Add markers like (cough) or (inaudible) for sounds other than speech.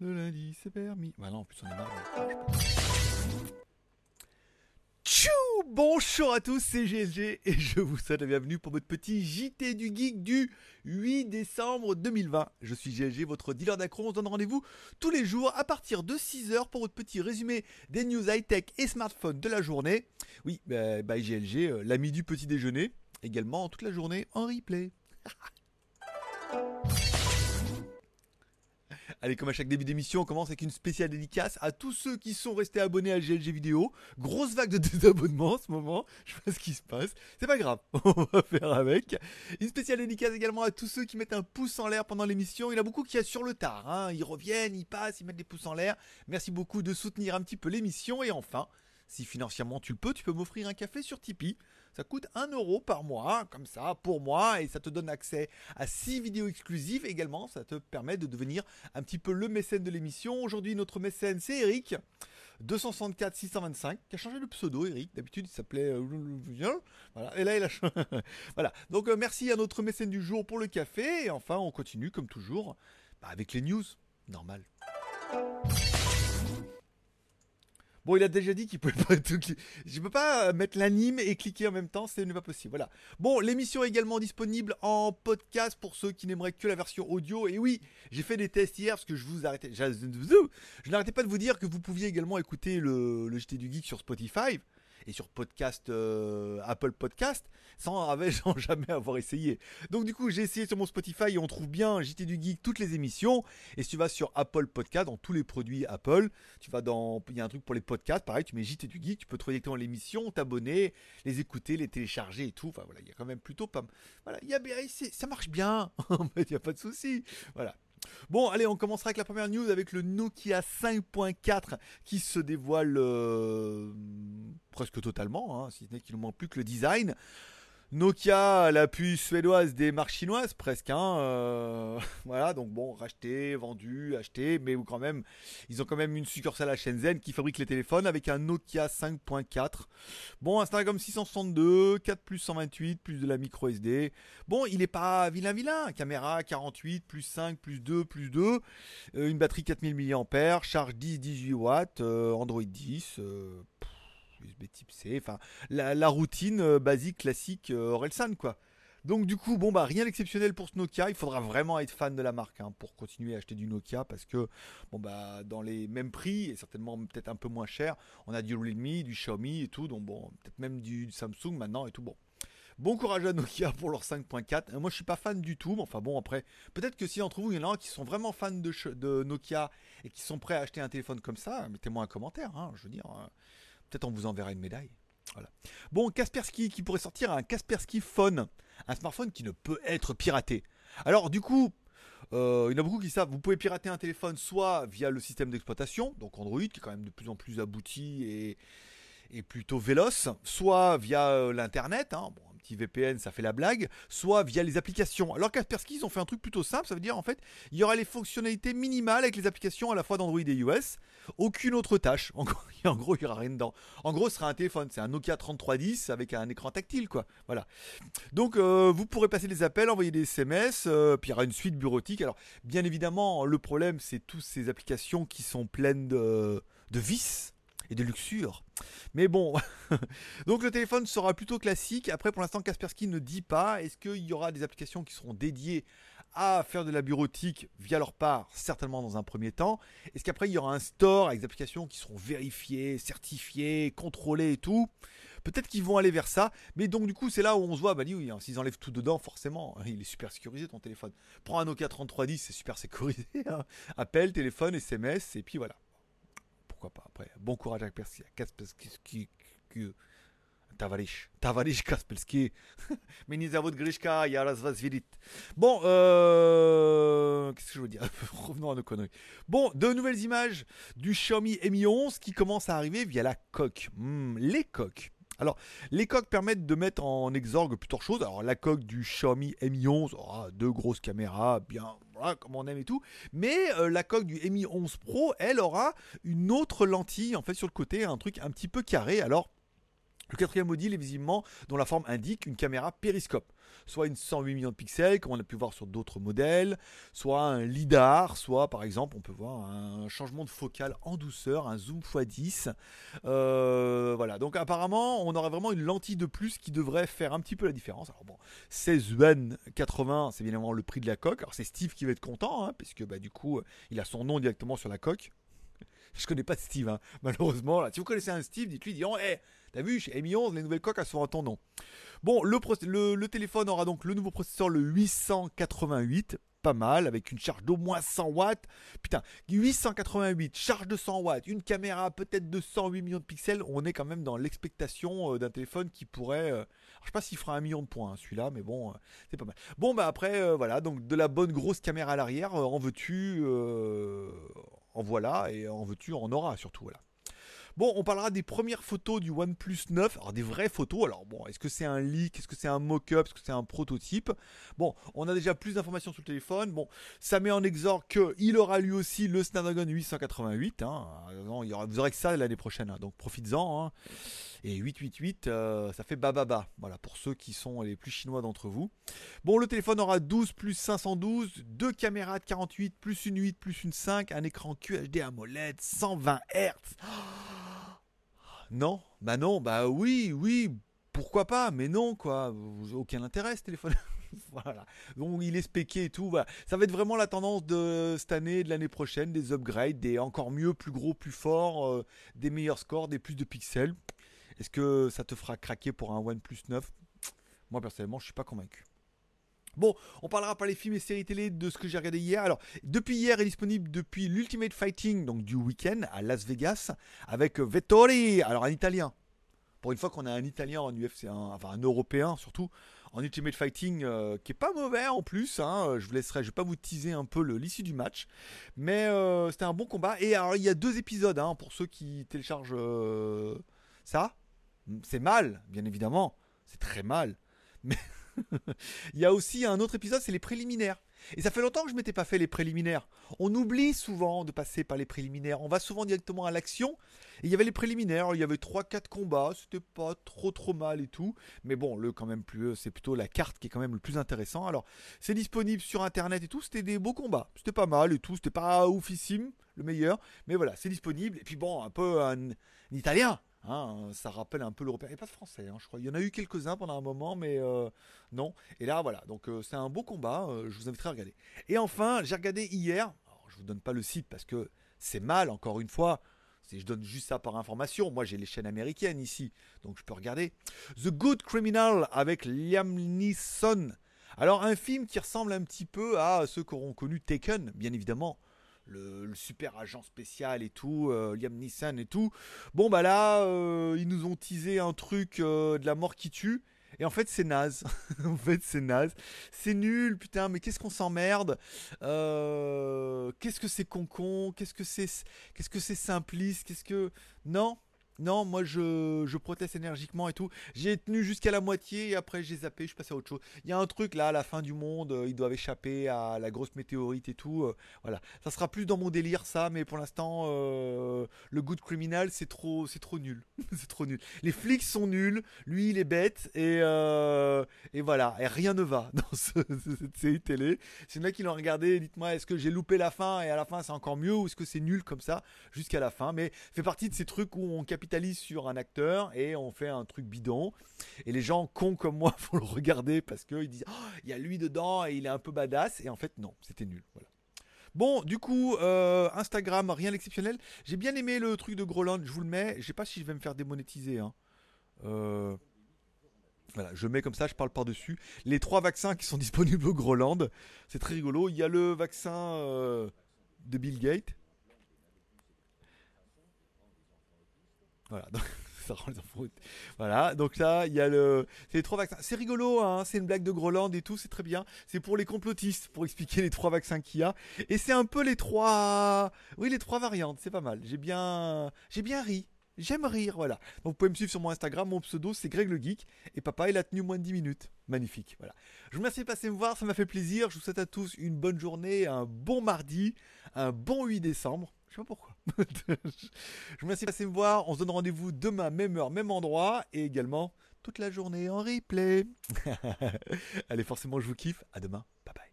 Le lundi, c'est permis. Bah non, en plus, on est mardi. Tchou Bonjour à tous, c'est GLG et je vous souhaite la bienvenue pour votre petit JT du Geek du 8 décembre 2020. Je suis GLG, votre dealer d'accro. On se donne rendez-vous tous les jours à partir de 6h pour votre petit résumé des news high-tech et smartphones de la journée. Oui, bah, GLG, euh, l'ami du petit déjeuner. Également toute la journée en replay. (laughs) Allez, comme à chaque début d'émission, on commence avec une spéciale dédicace à tous ceux qui sont restés abonnés à GLG Vidéo. Grosse vague de (laughs) désabonnements en ce moment. Je sais pas ce qui se passe. C'est pas grave. (laughs) On va faire avec. Une spéciale dédicace également à tous ceux qui mettent un pouce en l'air pendant l'émission. Il y en a beaucoup qui a sur le tard. hein. Ils reviennent, ils passent, ils mettent des pouces en l'air. Merci beaucoup de soutenir un petit peu l'émission. Et enfin, si financièrement tu le peux, tu peux m'offrir un café sur Tipeee. Ça coûte 1 euro par mois, comme ça, pour moi, et ça te donne accès à 6 vidéos exclusives. Également, ça te permet de devenir un petit peu le mécène de l'émission. Aujourd'hui, notre mécène, c'est Eric. 264 625 qui a changé de pseudo Eric d'habitude il s'appelait euh, voilà et là il a changé (laughs) voilà donc euh, merci à notre mécène du jour pour le café et enfin on continue comme toujours bah, avec les news normal Bon, il a déjà dit qu'il pouvait pas tout Je peux pas mettre l'anime et cliquer en même temps, ce n'est pas possible. Voilà. Bon, l'émission est également disponible en podcast pour ceux qui n'aimeraient que la version audio. Et oui, j'ai fait des tests hier parce que je vous arrêtais. Je je n'arrêtais pas de vous dire que vous pouviez également écouter le, le JT du Geek sur Spotify et sur podcast euh, Apple Podcast (laughs) sans, jamais avoir essayé. Donc du coup, j'ai essayé sur mon Spotify et on trouve bien JT du Geek toutes les émissions. Et si tu vas sur Apple Podcast, dans tous les produits Apple, tu vas dans, il y a un truc pour les podcasts, pareil, tu mets JT du Geek, tu peux trouver directement l'émission, t'abonner, les écouter, les télécharger et tout. Enfin voilà, il y a quand même plutôt pas, voilà, il y a, ça marche bien, (laughs) il y a pas de souci. Voilà. Bon, allez, on commencera avec la première news avec le Nokia 5.4 qui se dévoile euh, presque totalement, hein, si ce n'est qu'il ne manque plus que le design. Nokia, la puce suédoise des marques chinoises, presque. Hein, euh, (laughs) voilà, donc bon, racheté, vendu, acheté, mais quand même, ils ont quand même une succursale à Shenzhen qui fabrique les téléphones avec un Nokia 5.4. Bon, Snapdragon 662, 4 plus 128, plus de la micro SD. Bon, il est pas vilain vilain. Caméra 48, plus 5, plus 2, plus 2. Euh, une batterie 4000 mAh, charge 10-18 watts, euh, Android 10. euh, pff, USB type C, enfin la, routine euh, basique classique euh, Orelsan quoi. Donc du coup bon bah rien d'exceptionnel pour ce Nokia, il faudra vraiment être fan de la marque hein, pour continuer à acheter du Nokia parce que bon bah dans les mêmes prix et certainement peut-être un peu moins cher, on a du Realme, du Xiaomi et tout, donc bon peut-être même du, Samsung maintenant et tout bon. Bon courage à Nokia pour leur 5.4. Euh, Moi je suis pas fan du tout, mais enfin bon après peut-être que si d'entre vous il y en a qui sont vraiment fans de, Nokia et qui sont prêts à acheter un téléphone comme ça, mettez-moi un commentaire, hein, je veux dire. Peut-être on vous enverra une médaille. Voilà. Bon, Kaspersky qui pourrait sortir un Kaspersky Phone, un smartphone qui ne peut être piraté. Alors du coup, euh, il y en a beaucoup qui savent, vous pouvez pirater un téléphone soit via le système d'exploitation, donc Android qui est quand même de plus en plus abouti et, plutôt véloce, soit via euh, l'internet, hein, petit VPN ça fait la blague, soit via les applications. Alors Kaspersky ils ont fait un truc plutôt simple, ça veut dire en fait il y aura les fonctionnalités minimales avec les applications à la fois d'Android et iOS, aucune autre tâche. En gros, (laughs) il n'y aura rien dedans. En gros, ce sera un téléphone, c'est un Nokia 3310 avec un écran tactile, quoi. Voilà. Donc, euh, vous pourrez passer des appels, envoyer des SMS, euh, puis il y aura une suite bureautique. Alors, bien évidemment, le problème, c'est toutes ces applications qui sont pleines de, de vices et de luxure. Mais bon, (laughs) donc le téléphone sera plutôt classique. Après, pour l'instant, Kaspersky ne dit pas. Est-ce qu'il y aura des applications qui seront dédiées à faire de la bureautique via leur part? Certainement dans un premier temps. Est-ce qu'après, il y aura un store avec des applications qui seront vérifiées, certifiées, contrôlées et tout? Peut-être qu'ils vont aller vers ça, mais donc du coup c'est là où on se voit, bah oui, hein, s'ils enlèvent tout dedans, forcément, (laughs) il est super sécurisé ton téléphone. Prends un Nokia 3310, c'est super (laughs) sécurisé. hein. Appel, téléphone, SMS, et puis voilà pourquoi pas. Après, bon courage à Percy, à Kaspelski. Tavarish. Tavarish Kaspelski. (laughs) Minizavut Grishka, Yarasvasvilit. Bon, euh, qu'est-ce que je veux dire? (laughs) Revenons à nos conneries. Bon, de nouvelles images du Xiaomi Mi 11 qui commence à arriver via la coque. Hmm, les coques. Alors, les coques permettent de mettre en exorgue plusieurs choses. Alors, la coque du Xiaomi Mi 11 aura deux grosses caméras, bien, voilà, comme on aime et tout. Mais euh, la coque du Mi 11 Pro, elle aura une autre lentille, en fait, sur le côté, un truc un petit peu carré. Alors, Le quatrième module est visiblement, dont la forme indique, une caméra périscope. Soit une 108 millions de pixels, comme on a pu voir sur d'autres modèles, soit un LIDAR, soit par exemple, on peut voir un changement de focale en douceur, un zoom x10. Euh, voilà, donc apparemment, on aurait vraiment une lentille de plus qui devrait faire un petit peu la différence. Alors bon, 16 UN 80, c'est évidemment le prix de la coque. Alors c'est Steve qui va être content, hein, puisque bah, du coup, il a son nom directement sur la coque. Je connais pas Steve, hein, (laughs) malheureusement. Si vous connaissez un Steve, dites-lui, dites, hey, T'as vu, chez Mi 11, les nouvelles coques, elles sont à ton nom. Bon, le, téléphone aura donc le nouveau processeur, le 888 pas mal, avec une charge d'au moins 100 watts. Putain, 888, charge de 100 watts, une caméra peut-être de 108 millions de pixels. On est quand même dans l'expectation euh, d'un téléphone qui pourrait. Euh, je sais pas s'il fera un million de points, hein, celui-là, mais bon, euh, c'est pas mal. Bon, bah après, voilà, donc de la bonne grosse caméra à l'arrière, en veux-tu, en voilà, et en veux-tu, en aura surtout, voilà. Bon, on parlera des premières photos du OnePlus 9. Alors, des vraies photos. Alors, bon, est-ce que c'est un leak Est-ce que c'est un mock-up Est-ce que c'est un prototype? Bon, on a déjà plus d'informations sur le téléphone. Bon, ça met en exorgue qu'il aura lui aussi le Snapdragon 888. Hein. vous aurez que ça l'année prochaine. Hein. donc, profites-en. Hein. Et 888, euh, ça fait bababa. Voilà, pour ceux qui sont les plus chinois d'entre vous. Bon, le téléphone aura 12 plus 512, deux caméras de 48, plus une 8, plus une 5, un écran QHD AMOLED, 120 Hz. (gasps) Non, bah non, bah oui, oui, pourquoi pas, mais non, quoi. Aucun intérêt ce téléphone. (laughs) voilà. Donc il est spéqué et tout. Ça va être vraiment la tendance de cette année, de l'année prochaine, des upgrades, des encore mieux, plus gros, plus forts, euh, des meilleurs scores, des plus de pixels. Est-ce que ça te fera craquer pour un OnePlus 9 Moi personnellement, je suis pas convaincu. Bon, on parlera pas les films et séries télé de ce que j'ai regardé hier. Alors, depuis hier est disponible depuis l'Ultimate Fighting, donc du week-end à Las Vegas, avec Vettori, alors un italien. Pour une fois qu'on a un italien en UFC, enfin un européen surtout, en Ultimate Fighting, euh, qui est pas mauvais en plus. Hein. je vous laisserai, je vais pas vous teaser un peu l'issue du match, mais euh, c'était un bon combat. Et alors, il y a deux épisodes hein, pour ceux qui téléchargent euh, ça. C'est mal, bien évidemment. C'est très mal. Mais (laughs) il y a aussi un autre épisode, c'est les préliminaires. Et ça fait longtemps que je m'étais pas fait les préliminaires. On oublie souvent de passer par les préliminaires. On va souvent directement à l'action. Et il y avait les préliminaires, il y avait 3-4 combats, c'était pas trop trop mal et tout. Mais bon, le quand même plus, c'est plutôt la carte qui est quand même le plus intéressant. Alors, c'est disponible sur internet et tout, c'était des beaux combats. C'était pas mal et tout, c'était pas oufissime, le meilleur. Mais voilà, c'est disponible. Et puis bon, un peu un italien. Hein, ça rappelle un peu l'européen. Et pas de français, hein, je crois. Il y en a eu quelques-uns pendant un moment, mais euh, non. Et là, voilà. Donc, euh, c'est un beau combat. Euh, je vous inviterai à regarder. Et enfin, j'ai regardé hier. Alors, je vous donne pas le site parce que c'est mal, encore une fois. Je donne juste ça par information. Moi, j'ai les chaînes américaines ici, donc je peux regarder. The Good Criminal avec Liam Neeson. Alors, un film qui ressemble un petit peu à ceux qu'auront connu Taken, bien évidemment le, super agent spécial et tout, euh, Liam Neeson et tout. Bon bah là, euh, ils nous ont teasé un truc euh, de la mort qui tue. Et en fait, c'est naze. (laughs) en fait, c'est naze. C'est nul, putain, mais qu'est-ce qu'on s'emmerde? Qu'est-ce que c'est con-con? Qu'est-ce que c'est Qu'est-ce que c'est simpliste? Qu'est-ce que... Non? Non, moi je, proteste énergiquement et tout. J'ai tenu jusqu'à la moitié et après j'ai zappé, je suis passé à autre chose. Il y a un truc là, à la fin du monde, euh, ils doivent échapper à la grosse météorite et tout. Euh, voilà, ça sera plus dans mon délire ça, mais pour l'instant, euh, le good criminal c'est trop, c'est trop nul. (laughs) c'est trop nul. Les flics sont nuls, lui il est bête et, et voilà, et rien ne va (laughs) dans cette série télé. C'est là qui l'ont regardé, dites-moi, est-ce que j'ai loupé la fin et à la fin c'est encore mieux ou est-ce que c'est nul comme ça jusqu'à la fin? Mais fait partie de ces trucs où on sur un acteur et on fait un truc bidon. Et les gens cons comme moi (laughs) vont le regarder parce qu'ils disent oh, il y a lui dedans et il est un peu badass. Et en fait, non, c'était nul. Voilà. Bon, du coup, euh, Instagram, rien d'exceptionnel. J'ai bien aimé le truc de Groland, je vous le mets. Je sais pas si je vais me faire démonétiser. Hein. Euh, voilà, je mets comme ça, je parle par-dessus. Les trois vaccins qui sont (laughs) disponibles au Groland, c'est très rigolo. Il y a le vaccin euh, de Bill Gates. Voilà, donc (laughs) ça rend les Voilà, donc là, il y a le. C'est les trois vaccins. C'est rigolo, hein, c'est une blague de Groland et tout, c'est très bien. C'est pour les complotistes, pour expliquer les trois vaccins qu'il y a. Et c'est un peu les trois. Oui, les trois variantes, c'est pas mal. J'ai bien. J'ai bien ri. J'aime rire, voilà. Donc vous pouvez me suivre sur mon Instagram, mon pseudo c'est Greg le Geek. Et papa, il a tenu moins de 10 minutes. Magnifique, voilà. Je vous remercie de passer me voir, ça m'a fait plaisir. Je vous souhaite à tous une bonne journée, un bon mardi, un bon 8 décembre. Je sais pas pourquoi. (laughs) je vous remercie de passer me voir. On se donne rendez-vous demain, même heure, même endroit. Et également toute la journée en replay. (laughs) Allez, forcément, je vous kiffe. À demain. Bye bye.